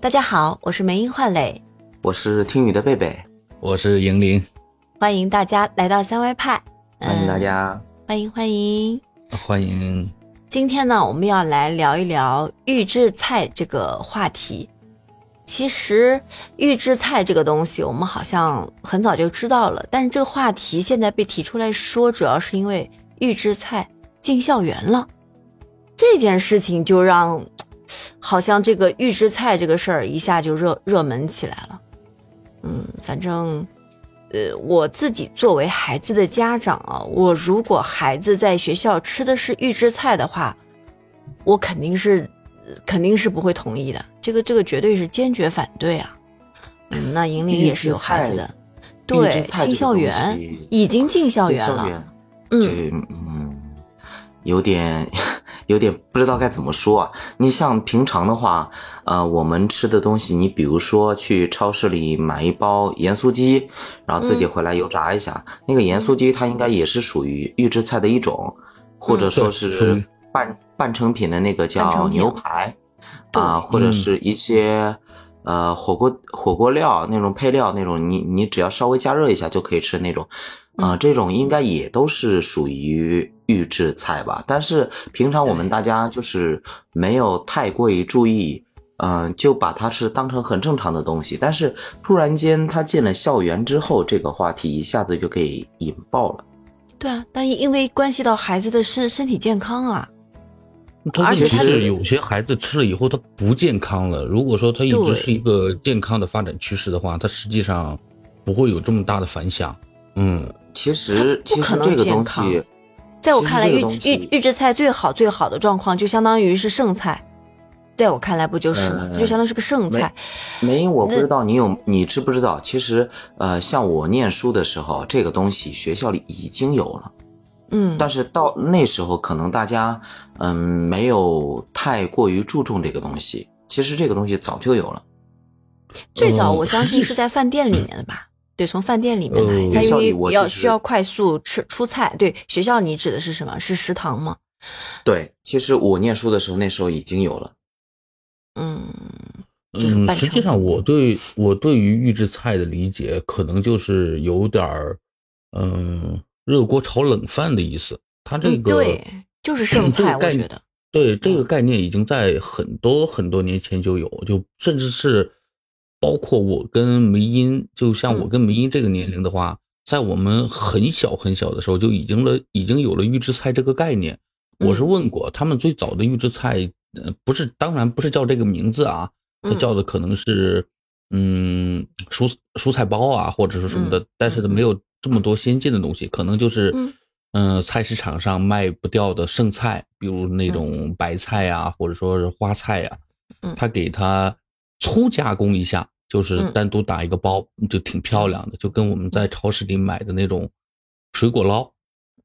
大家好，我是梅英焕磊，我是听雨的贝贝，我是莹玲，欢迎大家来到三歪派，欢迎大家，欢迎欢迎欢迎。今天呢，我们要来聊一聊预制菜这个话题。其实预制菜这个东西，我们好像很早就知道了，但是这个话题现在被提出来说，主要是因为预制菜进校园了，这件事情就让。好像这个预制菜这个事儿一下就热热门起来了，嗯，反正，呃，我自己作为孩子的家长啊，我如果孩子在学校吃的是预制菜的话，我肯定是肯定是不会同意的，这个这个绝对是坚决反对啊。嗯，那银玲也是有孩子的，对，进校园已经进校园了，嗯嗯，有点。有点不知道该怎么说啊！你像平常的话，呃，我们吃的东西，你比如说去超市里买一包盐酥鸡，然后自己回来油炸一下，那个盐酥鸡它应该也是属于预制菜的一种，或者说是半半成品的那个叫牛排，啊，或者是一些呃火锅火锅料那种配料那种，你你只要稍微加热一下就可以吃那种。啊，这种应该也都是属于预制菜吧？但是平常我们大家就是没有太过于注意，嗯，就把它是当成很正常的东西。但是突然间他进了校园之后，这个话题一下子就给引爆了。对啊，但因为关系到孩子的身身体健康啊，而且是有些孩子吃了以后他不健康了。如果说他一直是一个健康的发展趋势的话，他实际上不会有这么大的反响。嗯。其实，其实这个东西，在我看来，预预预制菜最好最好的状况，就相当于是剩菜。在我看来，不就是吗？就相当于是个剩菜。没，我不知道你有，你知不知道？其实，呃，像我念书的时候，这个东西学校里已经有了。嗯。但是到那时候，可能大家嗯没有太过于注重这个东西。其实这个东西早就有了。最早，我相信是在饭店里面的吧。对，从饭店里面来，他因为要需要快速吃出菜。对，学校你指的是什么？是食堂吗？对，其实我念书的时候，那时候已经有了。嗯嗯，实际上我对我对于预制菜的理解，可能就是有点儿嗯热锅炒冷饭的意思。它这个对，就是剩菜，我觉得。对，这个概念已经在很多很多年前就有，就甚至是。包括我跟梅英，就像我跟梅英这个年龄的话，在我们很小很小的时候就已经了，已经有了预制菜这个概念。我是问过他们最早的预制菜，呃，不是，当然不是叫这个名字啊，它叫的可能是，嗯，蔬蔬菜包啊，或者是什么的，但是它没有这么多先进的东西，可能就是，嗯，菜市场上卖不掉的剩菜，比如那种白菜啊，或者说是花菜呀，他给它。粗加工一下，就是单独打一个包，就挺漂亮的，就跟我们在超市里买的那种水果捞，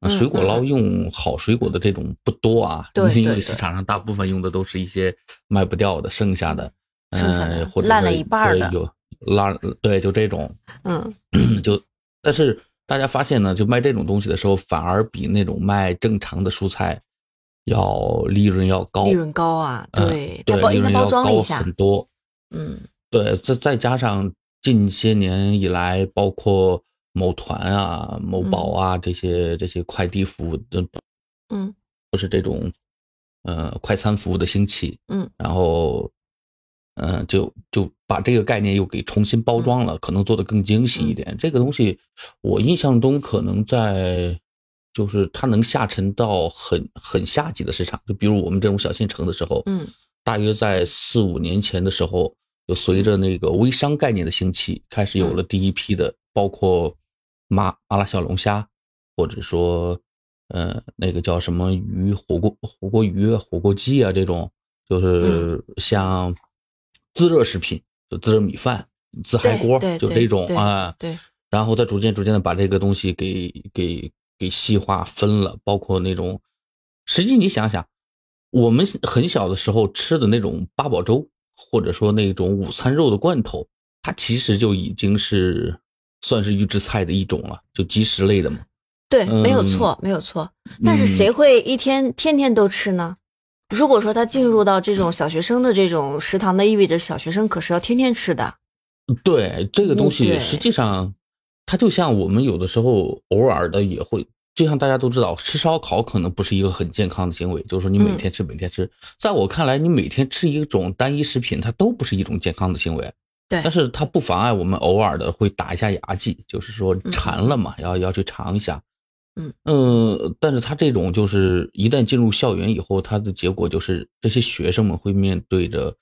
水果捞用好水果的这种不多啊，因为市场上大部分用的都是一些卖不掉的、剩下的，嗯，或者烂了一半的，有烂，对，就这种，嗯，就但是大家发现呢，就卖这种东西的时候，反而比那种卖正常的蔬菜要利润要高，利润高啊，对，对，利润要高很多。嗯，对，再再加上近些年以来，包括某团啊、某宝啊这些这些快递服务的，嗯，都是这种呃快餐服务的兴起，嗯，然后嗯就就把这个概念又给重新包装了，可能做的更精细一点。这个东西我印象中可能在就是它能下沉到很很下级的市场，就比如我们这种小县城的时候，嗯。大约在四五年前的时候，就随着那个微商概念的兴起，开始有了第一批的，包括麻麻辣小龙虾，或者说，呃，那个叫什么鱼火锅火锅鱼火锅鸡啊，这种就是像自热食品，就自热米饭、自嗨锅，就这种啊。对。然后再逐渐逐渐的把这个东西给给给细化分了，包括那种，实际你想想。我们很小的时候吃的那种八宝粥，或者说那种午餐肉的罐头，它其实就已经是算是预制菜的一种了，就即食类的嘛。对，没有错，没有错。但是谁会一天天天都吃呢？如果说他进入到这种小学生的这种食堂，那意味着小学生可是要天天吃的。对这个东西，实际上它就像我们有的时候偶尔的也会，就像大家都知道，吃烧烤可能不是一个很健康的行为，就是说你每嗯。天吃每天吃，在我看来，你每天吃一种单一食品，它都不是一种健康的行为。对。但是它不妨碍我们偶尔的会打一下牙祭，就是说嗯。馋了嘛，要要去尝一下。嗯。呃但是它这种就是一旦进入校园以后，它的结果就是这些学生们会面对着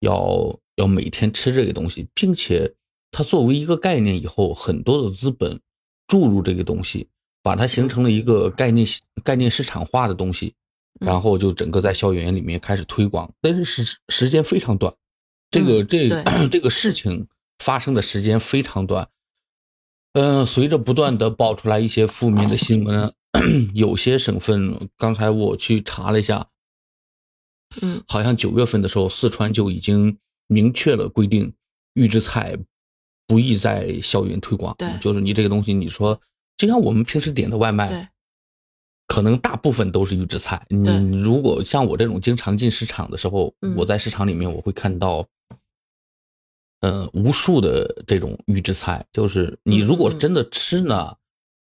要要每天吃这个东西，并且它作为一个概念以后，很多的资本注入这个东西，把它形成了一个概念概念市场化的东西，嗯然后就整个在校园里面开始推广，但是时时间非常短，这个嗯这对 这个事情发生的时间非常短。嗯、随着不断的爆出来一些负面的新闻，有些省份，刚才我去查了一下，嗯好像九月份的时候，四川就已经明确了规定，预制菜不宜在校园推广。就是你这个东西，你说就像我们平时点的外卖，可能大部分都是预制菜。你如果像我这种经常进市场的时候，嗯我在市场里面我会看到，呃，无数的这种预制菜。就是你如果真的吃呢，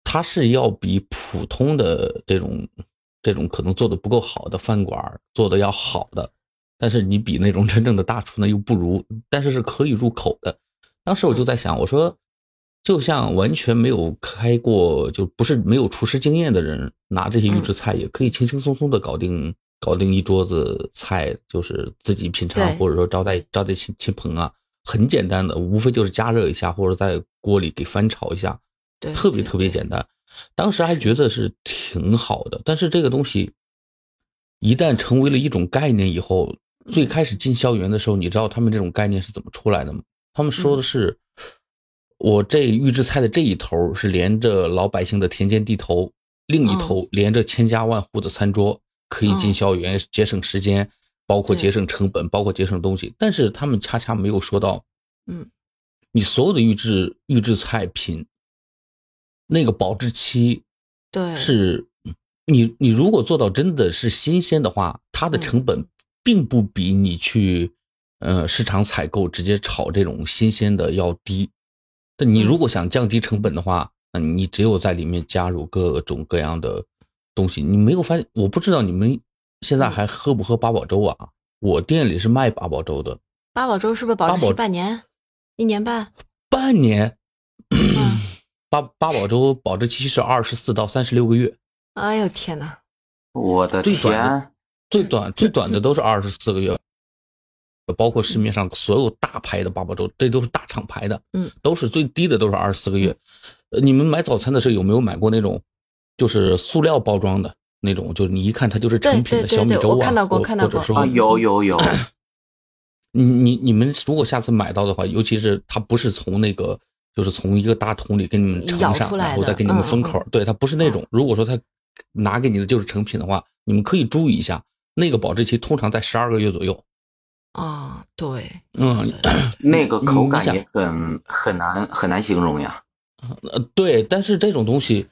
它是要比普通的这种这种可能做的不够好的饭馆做的要好的，但是你比那种真正的大厨呢又不如，但是是可以入口的。当时我就在想，我说，就像完全没有开过，就不是没有厨师经验的人，拿这些预制菜也可以轻轻松松的搞定，搞定一桌子菜，就是自己品尝，或者说招待招待亲亲朋啊，很简单的，无非就是加热一下，或者在锅里给翻炒一下，对，特别特别简单。当时还觉得是挺好的，但是这个东西一旦成为了一种概念以后，最开始进校园的时候，你知道他们这种概念是怎么出来的吗？他们说的是，我这预制菜的这一头是连着老百姓的田间地头，另一头连着千家万户的餐桌，可以进嗯校园，节省时间，包括节省成本，包括节省东西。但是他们恰恰没有说到，嗯，你所有的预制预制菜品，那个保质期对。是，你你如果做到真的是新鲜的话，它的嗯。成本并不比你去呃市场采购直接炒这种新鲜的要低。但你如果想降低成本的话，那你只有在里面加入各种各样的东西。你没有发现？我不知道你们现在还喝不喝八宝粥啊？我店里是卖八宝粥的，八宝粥是不是保质期半年、一年半？半年。嗯 八八宝粥保质期是二十四到三十六个月，哎呦天哪！我的最短的天，最短最短的都是二十四个月，包括市面上所有大牌的八宝粥，这都是大厂牌的，嗯，都是最低的都是二十四个月。呃，你们买早餐的时候有没有买过那种就是塑料包装的那种，就是你一看它就是成品的小米粥啊，我看到过或看到过或者说啊，有有有，你你你们如果下次买到的话，尤其是它不是从那个，就是从一个大桶里给你们盛上，然后再给你们封口，对，它不是那种。如果说它拿给你的就是成品的话，你们可以注意一下，那个保质期通常在十二个月左右。啊，对，嗯，那个口感也很很难很难形容呀。呃，对，但是这种东西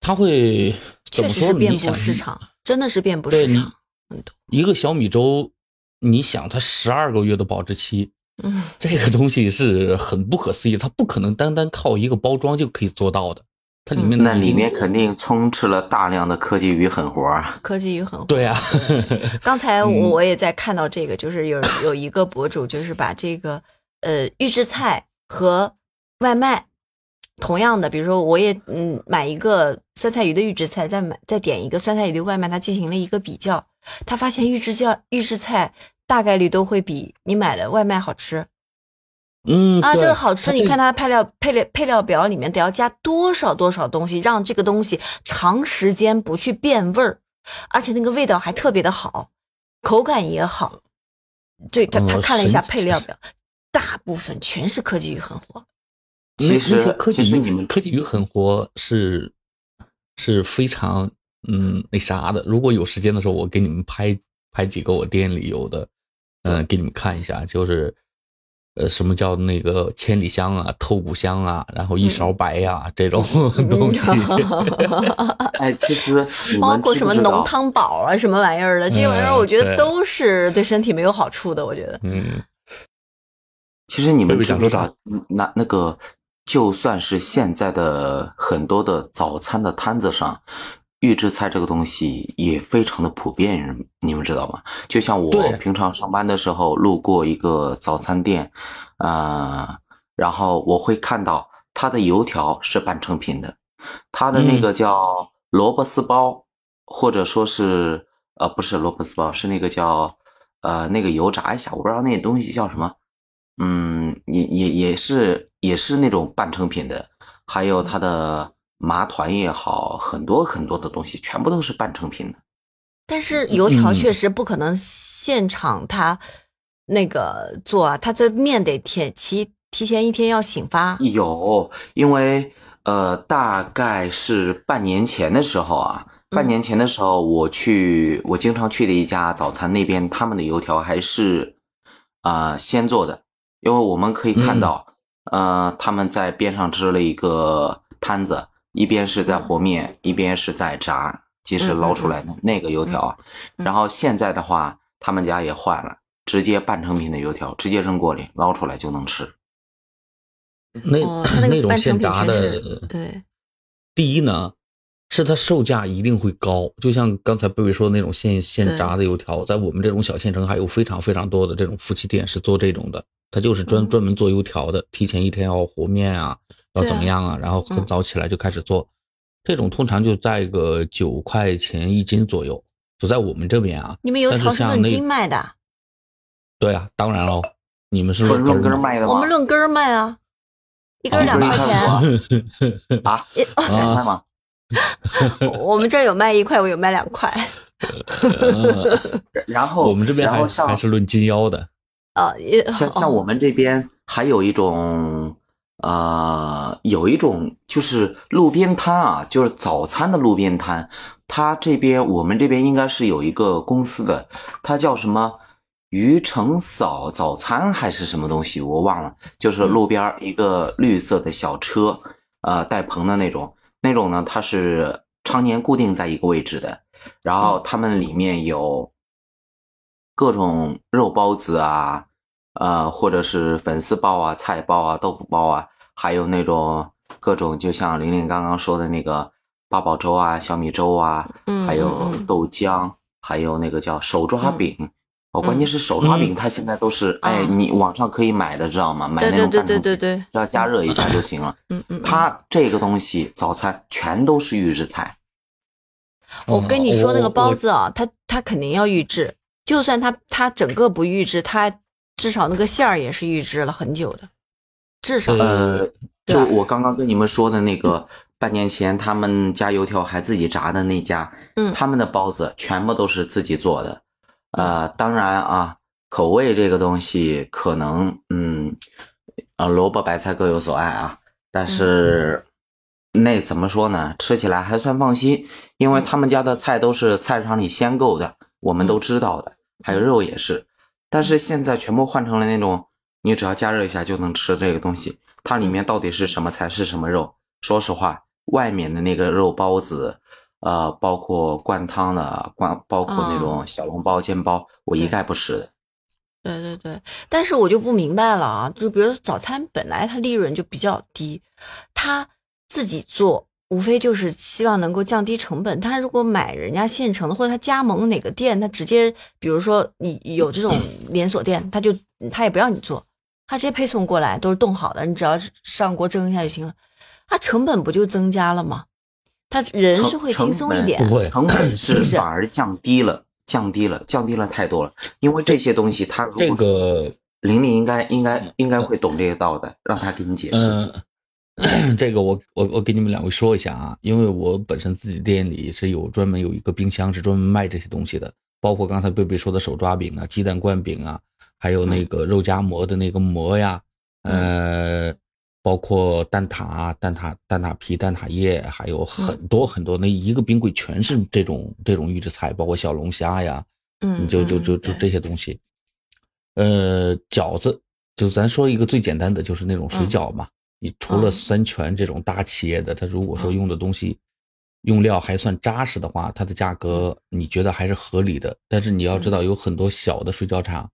它会怎确么说呢？实是遍布你想一市场，真的是遍布市场，很多。一个小米粥，你想它十二个月的保质期，嗯，这个东西是很不可思议，它不可能单单靠一个包装就可以做到的，它里面那里面肯定充斥了大量的科技与狠活啊！科技与狠活。对啊，刚才嗯我我也在看到这个，就是有有一个博主，就是把这个呃预制菜和外卖同样的，比如说我也嗯买一个酸菜鱼的预制菜，再买再点一个酸菜鱼的外卖，他进行了一个比较，他发现预制教预制菜大概率都会比你买的外卖好吃嗯啊，这个好吃，你看它配料配料配料表里面得要加多少多少东西，让这个东西长时间不去变味儿，而且那个味道还特别的好，口感也好。对他，他嗯看了一下配料表，大部分全是科技与狠活。其实科技与其实你们科技与狠活是是非常嗯那啥的。如果有时间的时候，我给你们拍拍几个我店里有的，嗯、给你们看一下。就是呃，什么叫那个千里香啊、透骨香啊，然后一勺白呀、这种 东西。哎，其实包括什么浓？汤宝啊，什么玩意儿的，这些玩意儿嗯我觉得都是对身体没有好处的。我觉得，嗯，其实你们贝贝知不知道想说啥？嗯那那个，就算是现在的很多的早餐的摊子上，预制菜这个东西也非常的普遍，你们知道吗？就像我平常上班的时候路过一个早餐店，呃，然后我会看到它的油条是半成品的，它的那个叫萝卜丝包，或者说是呃不是萝卜丝包，是那个叫呃那个油炸一下，我不知道那东西叫什么。嗯，也也也是也是那种半成品的，还有它的麻团也好，很多很多的东西全部都是半成品的。但是油条嗯确实不可能现场他那个做啊，它这面得提提提前一天要醒发。有，因为呃，大概是半年前的时候啊，半年前的时候我去我经常去的一家早餐那边，他们的油条还是啊、呃先做的，因为我们可以看到，呃，他们在边上支了一个摊子，一边是在和面，一边是在炸，即时捞出来的那个油条然后现在的话，他们家也换了，直接半成品的油条，直接扔锅里捞出来就能吃。那、哦，那那种现炸的，对，第一呢，是它售价一定会高，就像刚才贝贝说的那种现现炸的油条，在我们这种小县城还有非常非常多的这种夫妻店是做这种的，他就是专嗯专门做油条的，提前一天要和面啊，要怎么样啊，然后很嗯早起来就开始做，这种通常就在个九块钱一斤左右，就在我们这边啊。你们油但条是论是像那斤卖的，对啊，当然喽，你们是不是论根卖的吗？我们论根卖啊，一根两块钱。啊 啊？一两块吗？我们这有卖一块，我有卖两块。呃 然后我们这边还还是论斤腰的。啊，像像我们这边还有一种，呃，有一种就是路边摊啊，就是早餐的路边摊。它这边我们这边应该是有一个公司的，它叫什么鱼城嫂早餐还是什么东西，我忘了。就是路边一个绿色的小车，呃，带棚的那种，那种呢它是常年固定在一个位置的，然后他们里面有各种肉包子啊，呃，或者是粉丝包啊、菜包啊、豆腐包啊，还有那种各种，就像玲玲刚刚说的那个八宝粥啊、小米粥啊，嗯还有豆浆，还有那个叫手抓嗯饼。哦，关键是手抓饼，它现在都是，哎，嗯你网上可以买的，知道吗？买那种对对对对对，只要加热一下就行了。嗯嗯，嗯它这个东西早餐全都是预制菜，我跟你说那个包子啊，它它肯定要预制，就算它它整个不预制，它至少那个馅儿也是预制了很久的，至少呃呃，就我刚刚跟你们说的那个，半年前他们家油条还自己炸的那家，嗯他们的包子全部都是自己做的。呃，当然啊，口味这个东西可能，嗯，呃，萝卜白菜各有所爱啊，但是那怎么说呢？吃起来还算放心，因为他们家的菜都是菜市场里鲜购的，我们都知道的，还有肉也是。但是现在全部换成了那种，你只要加热一下就能吃这个东西，它里面到底是什么菜是什么肉？说实话，外面的那个肉包子，呃，包括灌汤的，灌包括那种小笼包、煎包，我一概不吃的。对对对，但是我就不明白了啊，就比如说早餐本来它利润就比较低，他自己做无非就是希望能够降低成本。他如果买人家现成的，或者他加盟哪个店，他直接比如说你有这种 连锁店，他就他也不要你做，他直接配送过来都是冻好的，你只要上锅蒸一下就行了，他成本不就增加了吗？他人是会轻松一点，不会成本 是反而降低了，降低了，降低了太多了。因为这些东西，他如这果说个玲玲应该应该应该会懂这个道的，让他给你解释。嗯，这个我我我给你们两位说一下啊，因为我本身自己店里是有专门有一个冰箱是专门卖这些东西的，包括刚才贝贝说的手抓饼啊、鸡蛋灌饼啊，还有那个肉夹馍的那个馍呀，呃，包括蛋挞啊、蛋挞蛋挞皮、蛋挞液，还有很多很多，那一个冰柜全是这种这种预制菜，包括小龙虾呀，嗯，你就就嗯就就这些东西。呃，饺子就咱说一个最简单的，就是那种水饺嘛。你除了嗯。三全这种大企业的，它如果说嗯。用的东西用料还算扎实的话，它的价格你觉得还是合理的。但是你要知道，有很多小的水饺厂，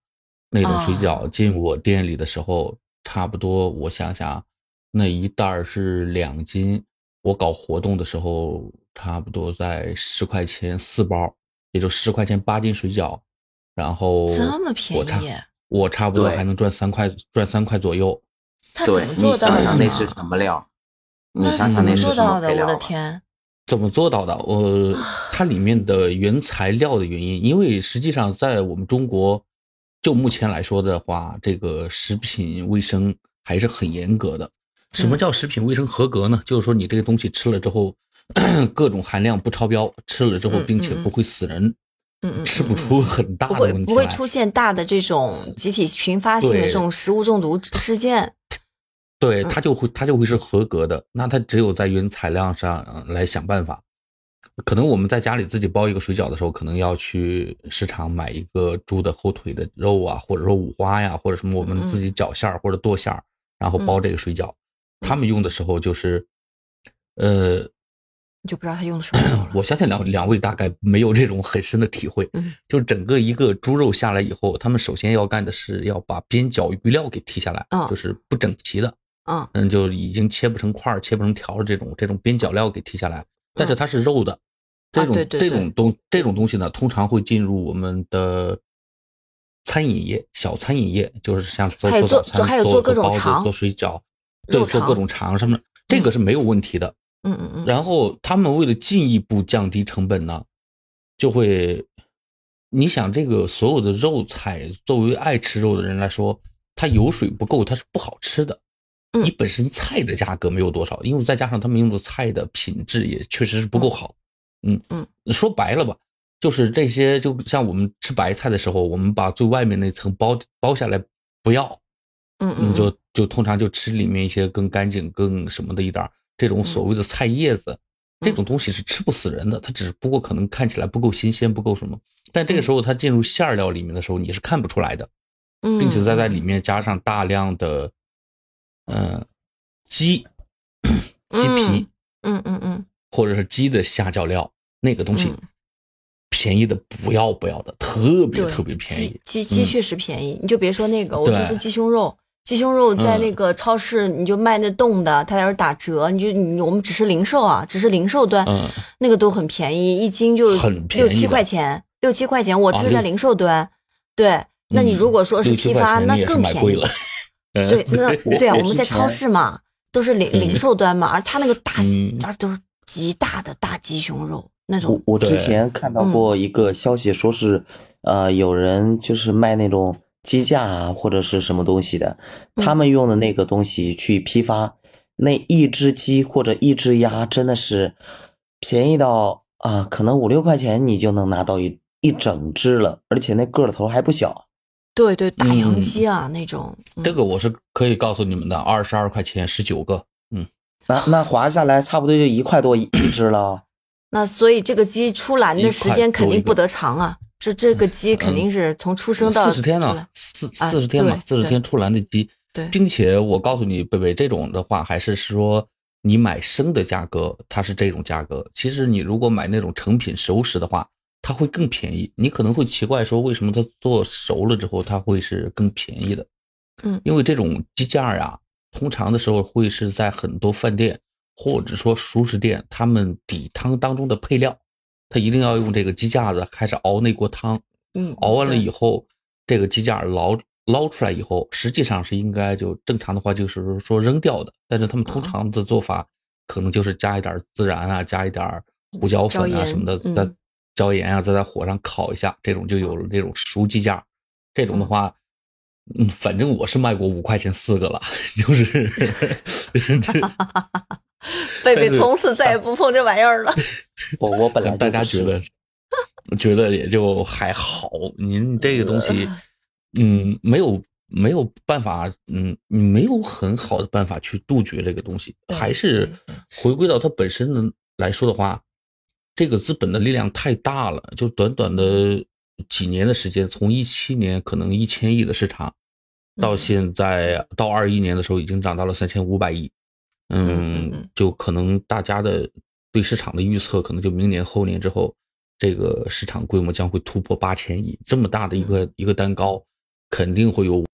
那种水饺进我店里的时候，差不多我想想，那一袋是两斤，我搞活动的时候，差不多在十块钱四包，也就十块钱八斤水饺，然后这么便宜，我差不多还能赚三块，赚三块左右。他怎对你么做到的你想想那是什么料？你那怎么想想那是做到的？什么配料啊我的？天，怎么做到的？呃，它里面的原材料的原因，因为实际上在我们中国，就目前来说的话，这个食品卫生还是很严格的。什么嗯叫食品卫生合格呢？就是说你这个东西吃了之后，各种含量不超标，吃了之后并且不会死人，嗯嗯，吃不嗯出很大不会的问题来。不会出现大的这种集体群发性的这种食物中毒事件。对，嗯它就会它就会是合格的。那它只有在原材料上呃来想办法。可能我们在家里自己包一个水饺的时候，可能要去市场买一个猪的后腿的肉啊，或者说五花呀，或者什么我嗯们自己绞馅儿或者剁馅儿，然后包这个水饺。他们用的时候就是，呃，你就不知道他用的什么。我相信两两位大概没有这种很深的体会。嗯就整个一个猪肉下来以后，他们首先要干的是要把边角余料给剔下来，嗯就是不整齐的。嗯嗯，就已经切不成块儿、切不成条儿这种这种边角料给剔下来，但是嗯它是肉的，这种、这种东这种东西呢，通常会进入我们的餐饮业、小餐饮业，就是像做做早餐、做还有做做各种包子、肠做水饺，对，做各种肠什么的，这个是没有问题的。嗯嗯嗯，然后他们为了进一步降低成本呢，就会，你想这个所有的肉菜，作为爱吃肉的人来说，它油水不够，它是不好吃的。嗯。你本身菜的价格没有多少，因为再加上他们用的菜的品质也确实是不够好。嗯嗯，说白了吧，就是这些，就像我们吃白菜的时候，我们把最外面那层剥剥下来不要，嗯嗯就就通常就吃里面一些更干净、更什么的一点儿这种所谓的菜叶子，这种东西是吃不死人的，它只不过可能看起来不够新鲜，不够什么。但这个时候它进入馅料里面的时候，你是看不出来的，嗯，并且再在里面加上大量的呃鸡鸡皮嗯嗯嗯或者是鸡的下脚料，那个东西嗯便宜的不要不要的，特别，特别便宜。鸡鸡确实便宜，你就别说那个，我就对说鸡胸肉，鸡胸肉在嗯那个超市你就卖那冻的，它要是打折，你就你我们只是零售啊，只是零售端，嗯，那个都很便宜，一斤就很便宜六七块钱，六七块钱，我啊六是在零售端，对，那你嗯如果说是批发，那更便宜了。嗯。对，那 对啊，我我们在超市嘛，都是零零售端嘛，而他那个大嗯，而都是极大的大鸡胸肉那种我，我之前看到嗯。过一个消息，说是呃有人就是卖那种鸡架啊或者是什么东西的，他嗯。们用的那个东西去批发，那一只鸡或者一只鸭真的是便宜到啊、可能五六块钱你就能拿到一一整只了，而且那个儿头还不小。对对，大洋嗯。鸡啊那种，嗯。这个我是可以告诉你们的，二十二块钱十九个，嗯，那那划下来差不多就一块多一一只了。那所以这个鸡出栏的时间肯定不得长啊，这这个鸡肯定是从出生到四十天呢四啊四十天嘛，四十天出栏的鸡，对。并且我告诉你，贝贝，这种的话还是说你买生的价格，它是这种价格。其实你如果买那种成品熟食的话，它会更便宜。你可能会奇怪说，为什么它做熟了之后它会是更便宜的？嗯因为这种鸡架呀，通常的时候会是在很多饭店或者说熟食店，他们底汤当中的配料，它一定要用这个鸡架子开始熬那锅汤。嗯，熬完了以后，这个鸡架捞捞出来以后，实际上是应该就正常的话就是说扔掉的，但是他们通啊常的做法可能就是加一点孜然啊，加一点胡椒粉啊什么的，椒盐啊，再在火上烤一下，这种就有了这种熟鸡架。这种的话，嗯，反正我是卖过五块钱四个了，就是贝贝从此再也不碰这玩意儿了。我我本来大家觉得觉得也就还好。您这个东西，嗯，没有没有办法，嗯，你没有很好的办法去杜绝这个东西，还是回归到它本身的来说的话，这个资本的力量太大了，就短短的几年的时间，从一七年可能一千亿的市场，到现在到二一年的时候已经涨到了三千五百亿，嗯就可能大家的对市场的预测，可能就明年后年之后，这个市场规模将会突破八千亿，这么大的一个一个蛋糕，肯定会有